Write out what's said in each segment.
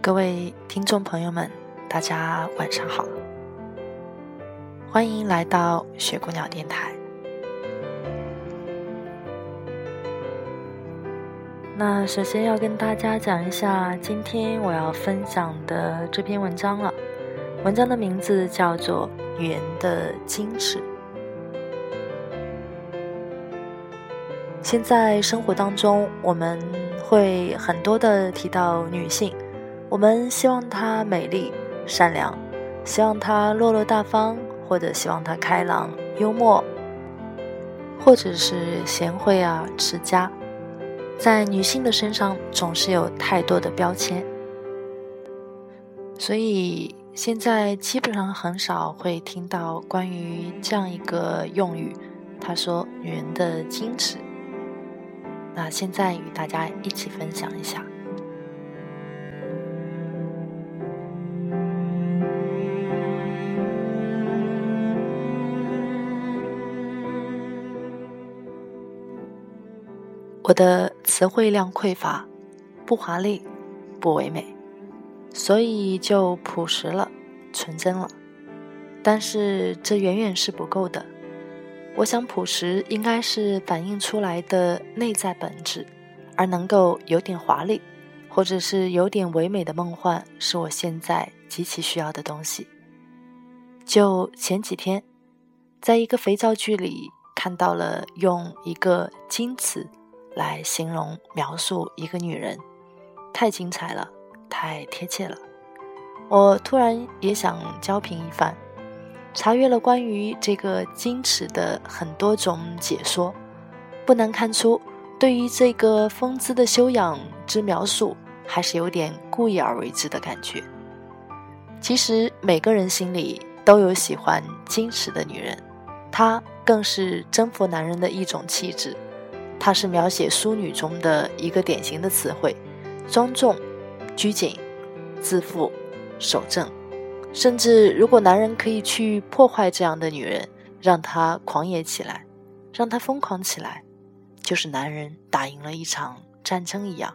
各位听众朋友们，大家晚上好，欢迎来到雪姑鸟电台。那首先要跟大家讲一下今天我要分享的这篇文章了，文章的名字叫做《女人的矜持》。现在生活当中，我们会很多的提到女性。我们希望她美丽、善良，希望她落落大方，或者希望她开朗、幽默，或者是贤惠啊、持家。在女性的身上总是有太多的标签，所以现在基本上很少会听到关于这样一个用语。他说：“女人的矜持。”那现在与大家一起分享一下。的词汇量匮乏，不华丽，不唯美，所以就朴实了，纯真了。但是这远远是不够的。我想朴实应该是反映出来的内在本质，而能够有点华丽，或者是有点唯美的梦幻，是我现在极其需要的东西。就前几天，在一个肥皂剧里看到了用一个“金词”。来形容描述一个女人，太精彩了，太贴切了。我突然也想交评一番，查阅了关于这个矜持的很多种解说，不难看出，对于这个风姿的修养之描述，还是有点故意而为之的感觉。其实每个人心里都有喜欢矜持的女人，她更是征服男人的一种气质。它是描写淑女中的一个典型的词汇，庄重、拘谨、自负、守正，甚至如果男人可以去破坏这样的女人，让她狂野起来，让她疯狂起来，就是男人打赢了一场战争一样，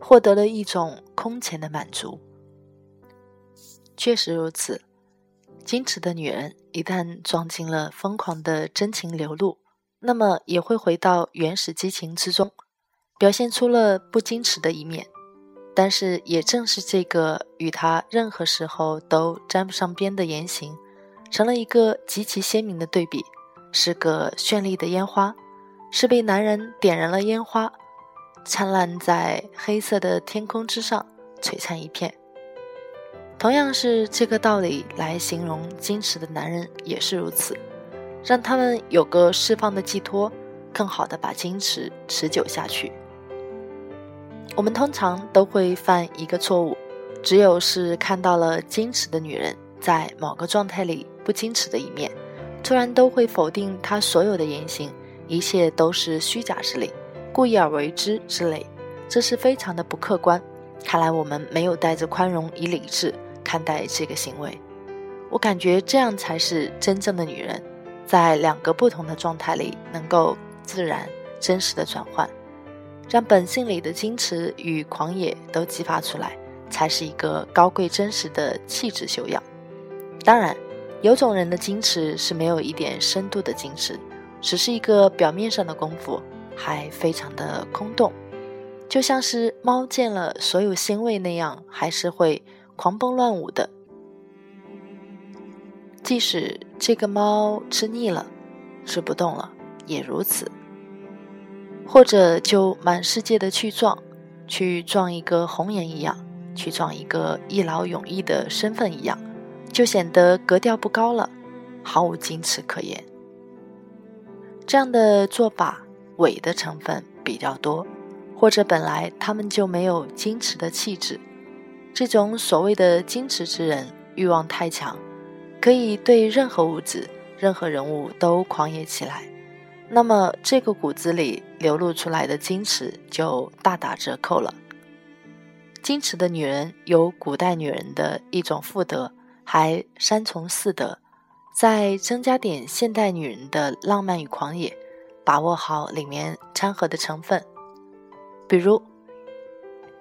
获得了一种空前的满足。确实如此，矜持的女人一旦撞进了疯狂的真情流露。那么也会回到原始激情之中，表现出了不矜持的一面。但是也正是这个与他任何时候都沾不上边的言行，成了一个极其鲜明的对比，是个绚丽的烟花，是被男人点燃了烟花，灿烂在黑色的天空之上，璀璨一片。同样是这个道理来形容矜持的男人，也是如此。让他们有个释放的寄托，更好的把矜持持久下去。我们通常都会犯一个错误，只有是看到了矜持的女人在某个状态里不矜持的一面，突然都会否定她所有的言行，一切都是虚假之类，故意而为之之类，这是非常的不客观。看来我们没有带着宽容与理智看待这个行为。我感觉这样才是真正的女人。在两个不同的状态里，能够自然、真实的转换，让本性里的矜持与狂野都激发出来，才是一个高贵真实的气质修养。当然，有种人的矜持是没有一点深度的矜持，只是一个表面上的功夫，还非常的空洞，就像是猫见了所有鲜味那样，还是会狂奔乱舞的。即使这个猫吃腻了，吃不动了，也如此。或者就满世界的去撞，去撞一个红颜一样，去撞一个一劳永逸的身份一样，就显得格调不高了，毫无矜持可言。这样的做法伪的成分比较多，或者本来他们就没有矜持的气质。这种所谓的矜持之人，欲望太强，可以对任何物质、任何人物都狂野起来。那么，这个骨子里流露出来的矜持就大打折扣了。矜持的女人有古代女人的一种妇德，还三从四德，再增加点现代女人的浪漫与狂野，把握好里面掺和的成分，比如。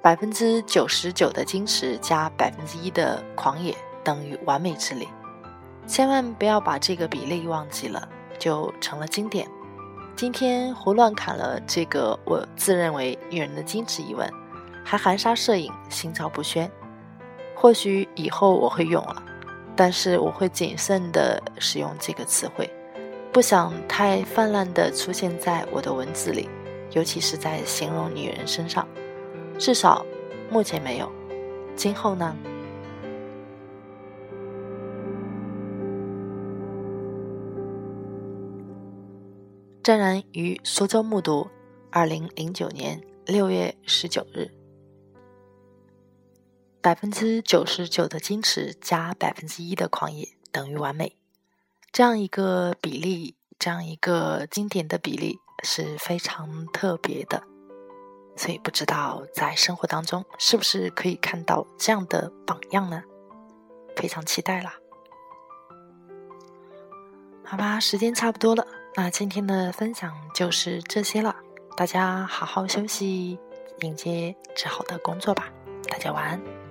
百分之九十九的矜持加百分之一的狂野等于完美之力，千万不要把这个比例忘记了，就成了经典。今天胡乱砍了这个我自认为女人的矜持一文，还含沙射影，心照不宣。或许以后我会用了，但是我会谨慎的使用这个词汇，不想太泛滥的出现在我的文字里，尤其是在形容女人身上。至少，目前没有。今后呢？湛然于苏州木读，二零零九年六月十九日。百分之九十九的矜持加百分之一的狂野等于完美，这样一个比例，这样一个经典的比例是非常特别的。所以不知道在生活当中是不是可以看到这样的榜样呢？非常期待啦！好吧，时间差不多了，那今天的分享就是这些了。大家好好休息，迎接之后的工作吧。大家晚安。